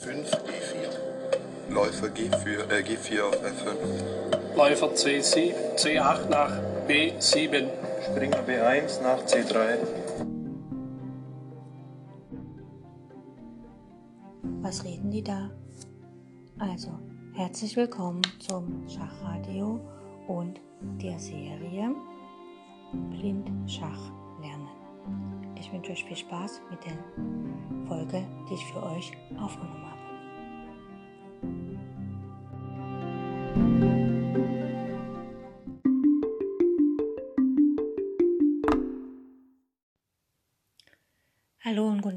5 E4. Läufer G4, äh, G4 auf F5. Läufer C7, C8 nach B7. Springer B1 nach C3. Was reden die da? Also, herzlich willkommen zum Schachradio und der Serie Blind Schach lernen. Ich wünsche euch viel Spaß mit der Folge, die ich für euch aufgenommen habe.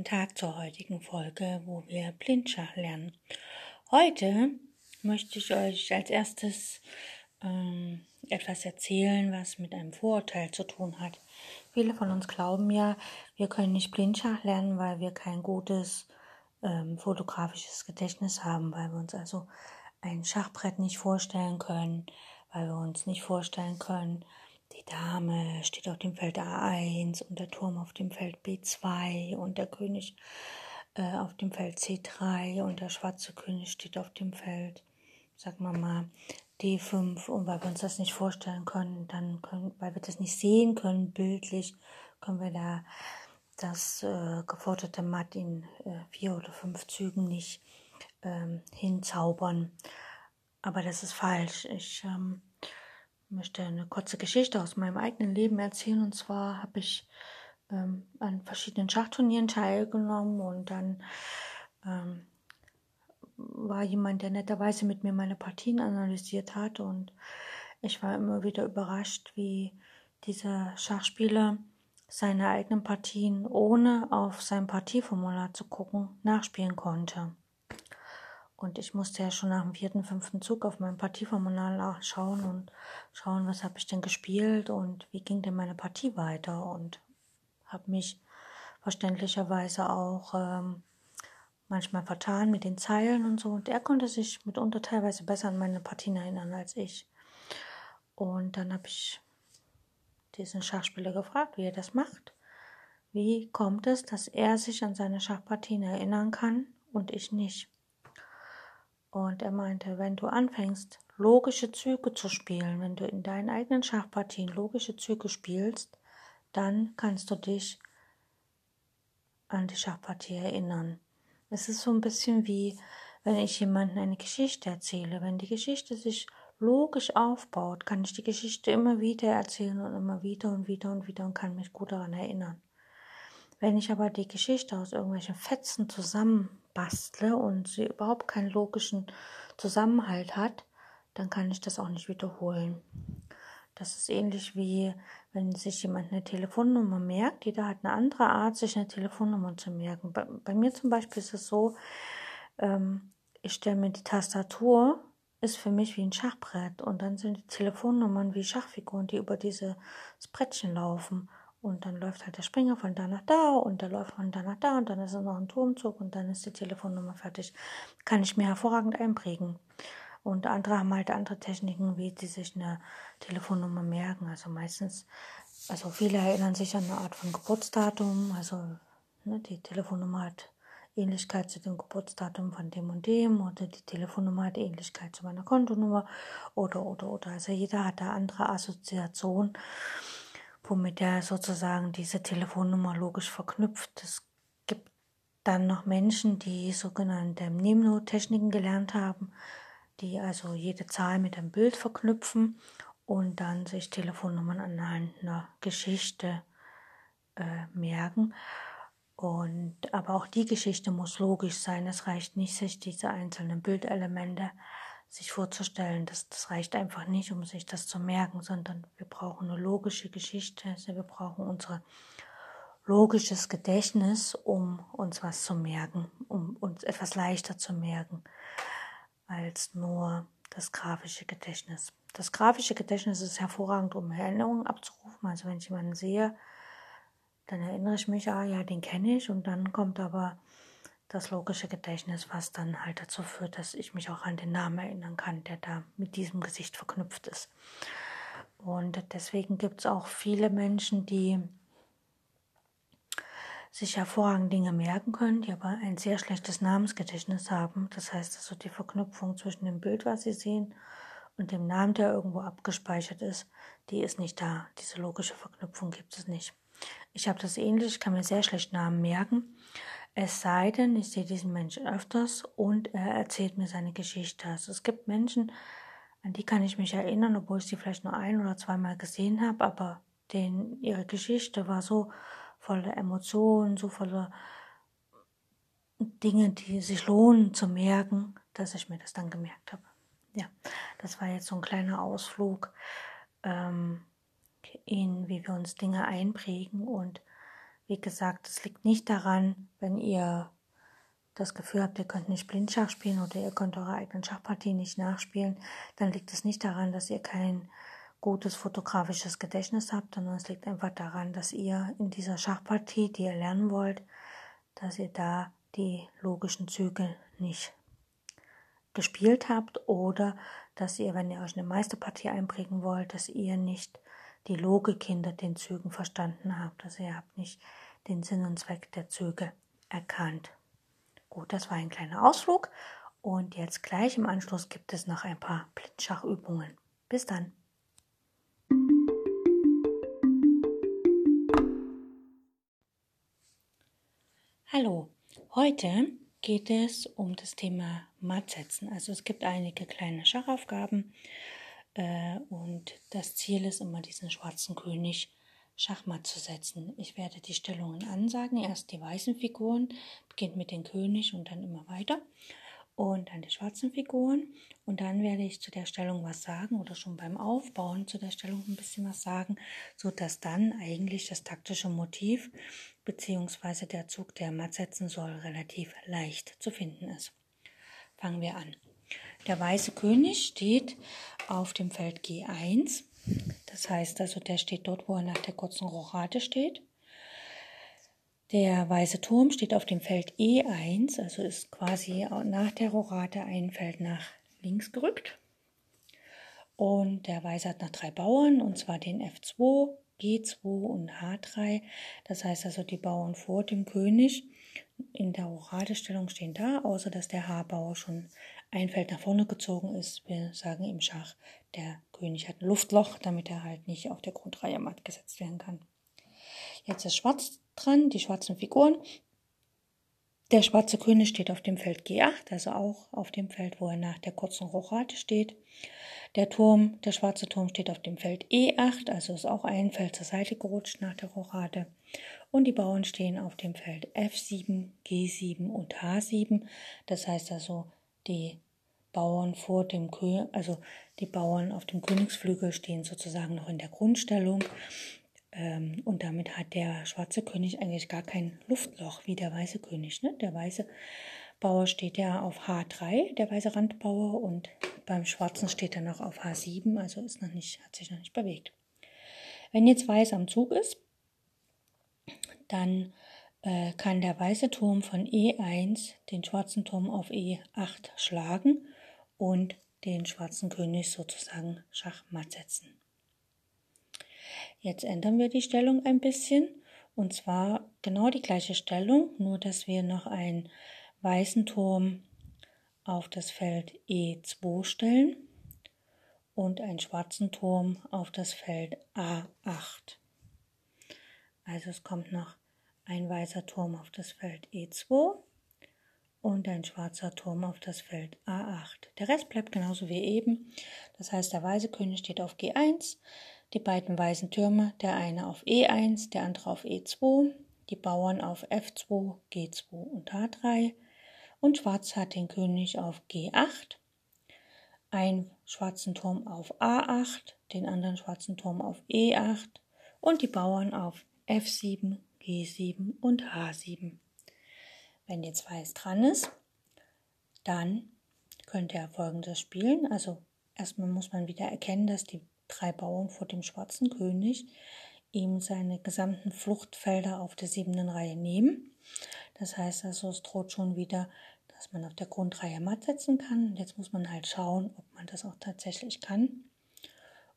Guten Tag zur heutigen Folge, wo wir Blindschach lernen. Heute möchte ich euch als erstes ähm, etwas erzählen, was mit einem Vorurteil zu tun hat. Viele von uns glauben ja, wir können nicht Blindschach lernen, weil wir kein gutes ähm, fotografisches Gedächtnis haben, weil wir uns also ein Schachbrett nicht vorstellen können, weil wir uns nicht vorstellen können, die Dame steht auf dem Feld A1 und der Turm auf dem Feld B2 und der König äh, auf dem Feld C3 und der schwarze König steht auf dem Feld, sagen wir mal, D5 und weil wir uns das nicht vorstellen können, dann können, weil wir das nicht sehen können, bildlich, können wir da das äh, geforderte Matt in äh, vier oder fünf Zügen nicht ähm, hinzaubern. Aber das ist falsch. Ich ähm, möchte eine kurze Geschichte aus meinem eigenen Leben erzählen. Und zwar habe ich ähm, an verschiedenen Schachturnieren teilgenommen und dann ähm, war jemand, der netterweise mit mir meine Partien analysiert hat und ich war immer wieder überrascht, wie dieser Schachspieler seine eigenen Partien ohne auf sein Partieformular zu gucken nachspielen konnte. Und ich musste ja schon nach dem vierten, fünften Zug auf mein Partieformular schauen und schauen, was habe ich denn gespielt und wie ging denn meine Partie weiter und habe mich verständlicherweise auch ähm, manchmal vertan mit den Zeilen und so. Und er konnte sich mitunter teilweise besser an meine Partien erinnern als ich. Und dann habe ich diesen Schachspieler gefragt, wie er das macht. Wie kommt es, dass er sich an seine Schachpartien erinnern kann und ich nicht? Und er meinte, wenn du anfängst, logische Züge zu spielen, wenn du in deinen eigenen Schachpartien logische Züge spielst, dann kannst du dich an die Schachpartie erinnern. Es ist so ein bisschen wie, wenn ich jemandem eine Geschichte erzähle. Wenn die Geschichte sich logisch aufbaut, kann ich die Geschichte immer wieder erzählen und immer wieder und wieder und wieder und kann mich gut daran erinnern. Wenn ich aber die Geschichte aus irgendwelchen Fetzen zusammenbastle und sie überhaupt keinen logischen Zusammenhalt hat, dann kann ich das auch nicht wiederholen. Das ist ähnlich wie wenn sich jemand eine Telefonnummer merkt. Jeder hat eine andere Art, sich eine Telefonnummer zu merken. Bei, bei mir zum Beispiel ist es so, ähm, ich stelle mir die Tastatur, ist für mich wie ein Schachbrett und dann sind die Telefonnummern wie Schachfiguren, die über dieses Brettchen laufen. Und dann läuft halt der Springer von da nach da und der läuft von da nach da und dann ist es noch ein Turmzug und dann ist die Telefonnummer fertig. Kann ich mir hervorragend einprägen. Und andere haben halt andere Techniken, wie sie sich eine Telefonnummer merken. Also meistens, also viele erinnern sich an eine Art von Geburtsdatum. Also ne, die Telefonnummer hat Ähnlichkeit zu dem Geburtsdatum von dem und dem oder die Telefonnummer hat Ähnlichkeit zu meiner Kontonummer oder oder oder. Also jeder hat da andere Assoziationen, womit er sozusagen diese Telefonnummer logisch verknüpft. Es gibt dann noch Menschen, die sogenannte Mnemotechniken gelernt haben die also jede Zahl mit einem Bild verknüpfen und dann sich Telefonnummern anhand einer Geschichte äh, merken. Und aber auch die Geschichte muss logisch sein. Es reicht nicht, sich diese einzelnen Bildelemente sich vorzustellen. Das, das reicht einfach nicht, um sich das zu merken, sondern wir brauchen eine logische Geschichte. Also wir brauchen unser logisches Gedächtnis, um uns was zu merken, um uns etwas leichter zu merken als nur das grafische Gedächtnis. Das grafische Gedächtnis ist hervorragend, um Erinnerungen abzurufen. Also wenn ich jemanden sehe, dann erinnere ich mich, ah ja, den kenne ich. Und dann kommt aber das logische Gedächtnis, was dann halt dazu führt, dass ich mich auch an den Namen erinnern kann, der da mit diesem Gesicht verknüpft ist. Und deswegen gibt es auch viele Menschen, die sich hervorragend Dinge merken können, die aber ein sehr schlechtes Namensgedächtnis haben. Das heißt also die Verknüpfung zwischen dem Bild, was sie sehen, und dem Namen, der irgendwo abgespeichert ist, die ist nicht da. Diese logische Verknüpfung gibt es nicht. Ich habe das ähnlich, ich kann mir sehr schlecht Namen merken. Es sei denn, ich sehe diesen Menschen öfters und er erzählt mir seine Geschichte. Also es gibt Menschen, an die kann ich mich erinnern, obwohl ich sie vielleicht nur ein oder zweimal gesehen habe, aber den, ihre Geschichte war so voller Emotionen, so voller Dinge, die sich lohnen zu merken, dass ich mir das dann gemerkt habe. Ja, das war jetzt so ein kleiner Ausflug ähm, in, wie wir uns Dinge einprägen. Und wie gesagt, es liegt nicht daran, wenn ihr das Gefühl habt, ihr könnt nicht Blindschach spielen oder ihr könnt eure eigenen Schachpartien nicht nachspielen, dann liegt es nicht daran, dass ihr kein gutes fotografisches Gedächtnis habt, sondern es liegt einfach daran, dass ihr in dieser Schachpartie, die ihr lernen wollt, dass ihr da die logischen Züge nicht gespielt habt oder dass ihr, wenn ihr euch eine Meisterpartie einprägen wollt, dass ihr nicht die Logik hinter den Zügen verstanden habt. Also ihr habt nicht den Sinn und Zweck der Züge erkannt. Gut, das war ein kleiner Ausflug und jetzt gleich im Anschluss gibt es noch ein paar Blitzschachübungen. Bis dann. Hallo, heute geht es um das Thema Mattsetzen. Also es gibt einige kleine Schachaufgaben äh, und das Ziel ist immer, diesen schwarzen König Schachmatt zu setzen. Ich werde die Stellungen ansagen. Erst die weißen Figuren, beginnt mit dem König und dann immer weiter und dann die schwarzen Figuren. Und dann werde ich zu der Stellung was sagen oder schon beim Aufbauen zu der Stellung ein bisschen was sagen, sodass dann eigentlich das taktische Motiv bzw. der Zug, der matt setzen soll, relativ leicht zu finden ist. Fangen wir an. Der weiße König steht auf dem Feld G1. Das heißt also, der steht dort, wo er nach der kurzen Rochade steht. Der weiße Turm steht auf dem Feld E1, also ist quasi nach der Rorate ein Feld nach links gerückt. Und der Weiße hat noch drei Bauern, und zwar den F2, G2 und H3. Das heißt also, die Bauern vor dem König in der Oradestellung stehen da, außer dass der H-Bauer schon ein Feld nach vorne gezogen ist. Wir sagen im Schach, der König hat ein Luftloch, damit er halt nicht auf der Grundreihe matt gesetzt werden kann. Jetzt ist Schwarz dran, die schwarzen Figuren. Der schwarze König steht auf dem Feld G8, also auch auf dem Feld, wo er nach der kurzen Rochade steht. Der Turm, der schwarze Turm steht auf dem Feld E8, also ist auch ein Feld zur Seite gerutscht nach der Rochade. Und die Bauern stehen auf dem Feld F7, G7 und H7. Das heißt also, die Bauern vor dem König, also die Bauern auf dem Königsflügel stehen sozusagen noch in der Grundstellung. Ähm, und damit hat der schwarze König eigentlich gar kein Luftloch wie der weiße König. Ne? Der weiße Bauer steht ja auf H3, der weiße Randbauer, und beim schwarzen steht er noch auf H7, also ist noch nicht, hat sich noch nicht bewegt. Wenn jetzt weiß am Zug ist, dann äh, kann der weiße Turm von E1 den schwarzen Turm auf E8 schlagen und den schwarzen König sozusagen schachmatt setzen. Jetzt ändern wir die Stellung ein bisschen und zwar genau die gleiche Stellung, nur dass wir noch einen weißen Turm auf das Feld E2 stellen und einen schwarzen Turm auf das Feld A8. Also es kommt noch ein weißer Turm auf das Feld E2 und ein schwarzer Turm auf das Feld A8. Der Rest bleibt genauso wie eben. Das heißt, der weiße König steht auf G1, die beiden weißen Türme, der eine auf E1, der andere auf E2, die Bauern auf F2, G2 und H3 und Schwarz hat den König auf G8, einen schwarzen Turm auf A8, den anderen schwarzen Turm auf E8 und die Bauern auf F7, G7 und H7. Wenn jetzt Weiß dran ist, dann könnte er folgendes spielen. Also erstmal muss man wieder erkennen, dass die drei Bauern vor dem schwarzen König ihm seine gesamten Fluchtfelder auf der siebten Reihe nehmen. Das heißt also, es droht schon wieder, dass man auf der Grundreihe matt setzen kann. Und jetzt muss man halt schauen, ob man das auch tatsächlich kann.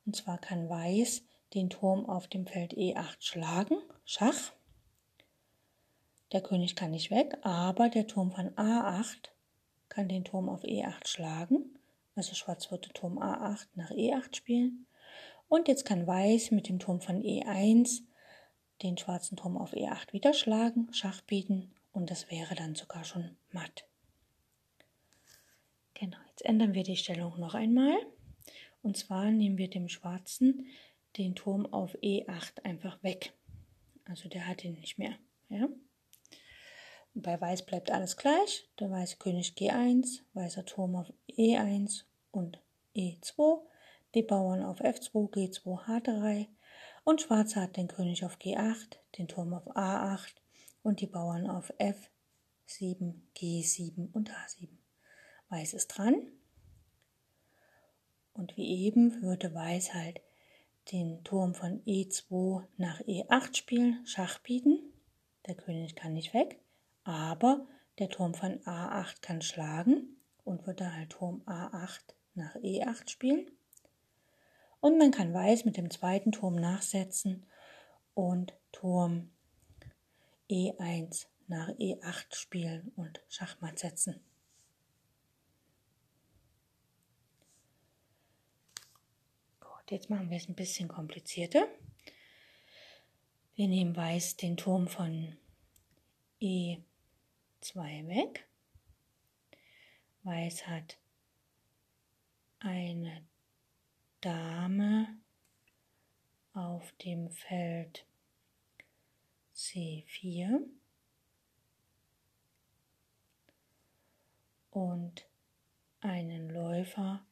Und zwar kann Weiß den Turm auf dem Feld E8 schlagen, Schach. Der König kann nicht weg, aber der Turm von A8 kann den Turm auf E8 schlagen. Also Schwarz würde Turm A8 nach E8 spielen. Und jetzt kann Weiß mit dem Turm von E1 den schwarzen Turm auf E8 wieder schlagen, Schach bieten und das wäre dann sogar schon matt. Genau, jetzt ändern wir die Stellung noch einmal. Und zwar nehmen wir dem Schwarzen den Turm auf E8 einfach weg. Also der hat ihn nicht mehr. Ja? Bei Weiß bleibt alles gleich. Der weiße König G1, weißer Turm auf E1 und E2, die Bauern auf F2, G2, H3 und Schwarz hat den König auf G8, den Turm auf A8 und die Bauern auf F7, G7 und H7. Weiß ist dran. Und wie eben würde Weiß halt den Turm von E2 nach E8 spielen, Schach bieten. Der König kann nicht weg, aber der Turm von A8 kann schlagen und würde halt Turm A8 nach E8 spielen. Und man kann Weiß mit dem zweiten Turm nachsetzen und Turm E1 nach E8 spielen und Schachmatt setzen. Gut, jetzt machen wir es ein bisschen komplizierter. Wir nehmen Weiß den Turm von E2 weg. Weiß hat eine Dame auf dem Feld C4 und einen Läufer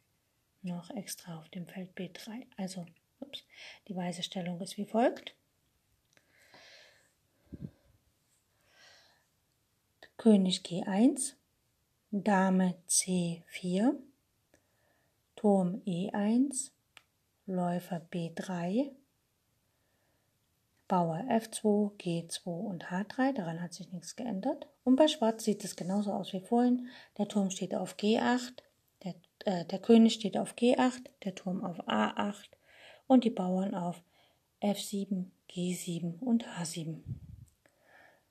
noch extra auf dem Feld B3. Also ups, die weiße Stellung ist wie folgt. König G1, Dame C4, Turm E1, Läufer B3, Bauer F2, G2 und H3, daran hat sich nichts geändert. Und bei Schwarz sieht es genauso aus wie vorhin. Der Turm steht auf G8, der, äh, der König steht auf G8, der Turm auf A8 und die Bauern auf F7, G7 und H7.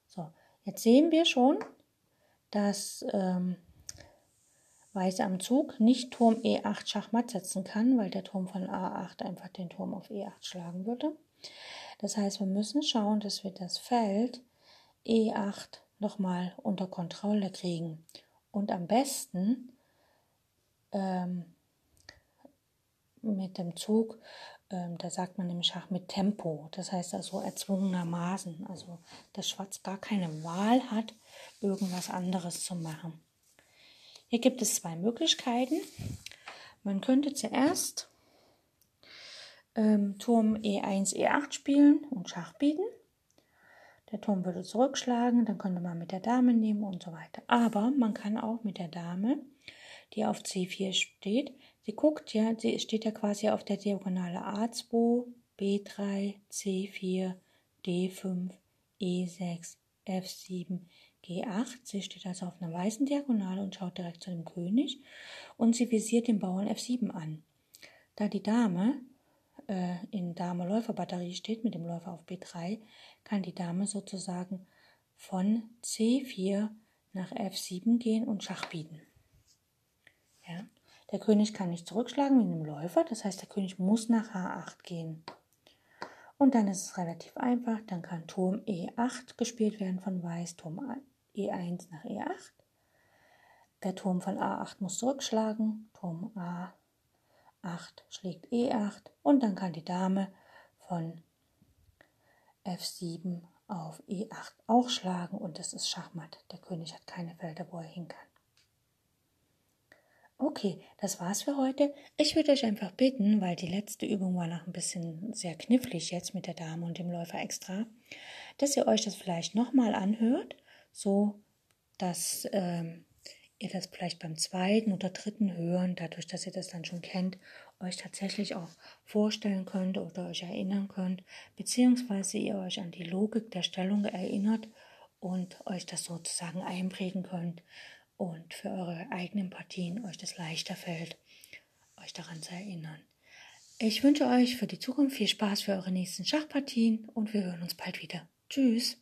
So, jetzt sehen wir schon, dass ähm, Weiß am Zug nicht Turm E8 Schachmatt setzen kann, weil der Turm von A8 einfach den Turm auf E8 schlagen würde. Das heißt, wir müssen schauen, dass wir das Feld E8 nochmal unter Kontrolle kriegen. Und am besten ähm, mit dem Zug, ähm, da sagt man im Schach mit Tempo. Das heißt also erzwungenermaßen. Also, dass Schwarz gar keine Wahl hat, irgendwas anderes zu machen. Hier gibt es zwei Möglichkeiten. Man könnte zuerst ähm, Turm E1, E8 spielen und Schach bieten. Der Turm würde zurückschlagen, dann könnte man mit der Dame nehmen und so weiter. Aber man kann auch mit der Dame, die auf C4 steht, sie guckt ja, sie steht ja quasi auf der Diagonale A2, B3, C4, D5, E6, F7, G8. Sie steht also auf einer weißen Diagonale und schaut direkt zu dem König und sie visiert den Bauern F7 an. Da die Dame äh, in Dame-Läufer-Batterie steht mit dem Läufer auf B3, kann die Dame sozusagen von C4 nach F7 gehen und Schach bieten. Ja. Der König kann nicht zurückschlagen in dem Läufer, das heißt, der König muss nach H8 gehen. Und dann ist es relativ einfach, dann kann Turm E8 gespielt werden von Weiß, Turm E1 nach E8. Der Turm von A8 muss zurückschlagen, Turm A8 schlägt E8 und dann kann die Dame von F7 auf E8 auch schlagen und das ist Schachmatt. Der König hat keine Felder, wo er hin kann. Okay, das war's für heute. Ich würde euch einfach bitten, weil die letzte Übung war noch ein bisschen sehr knifflig jetzt mit der Dame und dem Läufer extra, dass ihr euch das vielleicht nochmal anhört so dass ähm, ihr das vielleicht beim zweiten oder dritten Hören, dadurch, dass ihr das dann schon kennt, euch tatsächlich auch vorstellen könnt oder euch erinnern könnt, beziehungsweise ihr euch an die Logik der Stellung erinnert und euch das sozusagen einprägen könnt und für eure eigenen Partien euch das leichter fällt, euch daran zu erinnern. Ich wünsche euch für die Zukunft viel Spaß für eure nächsten Schachpartien und wir hören uns bald wieder. Tschüss!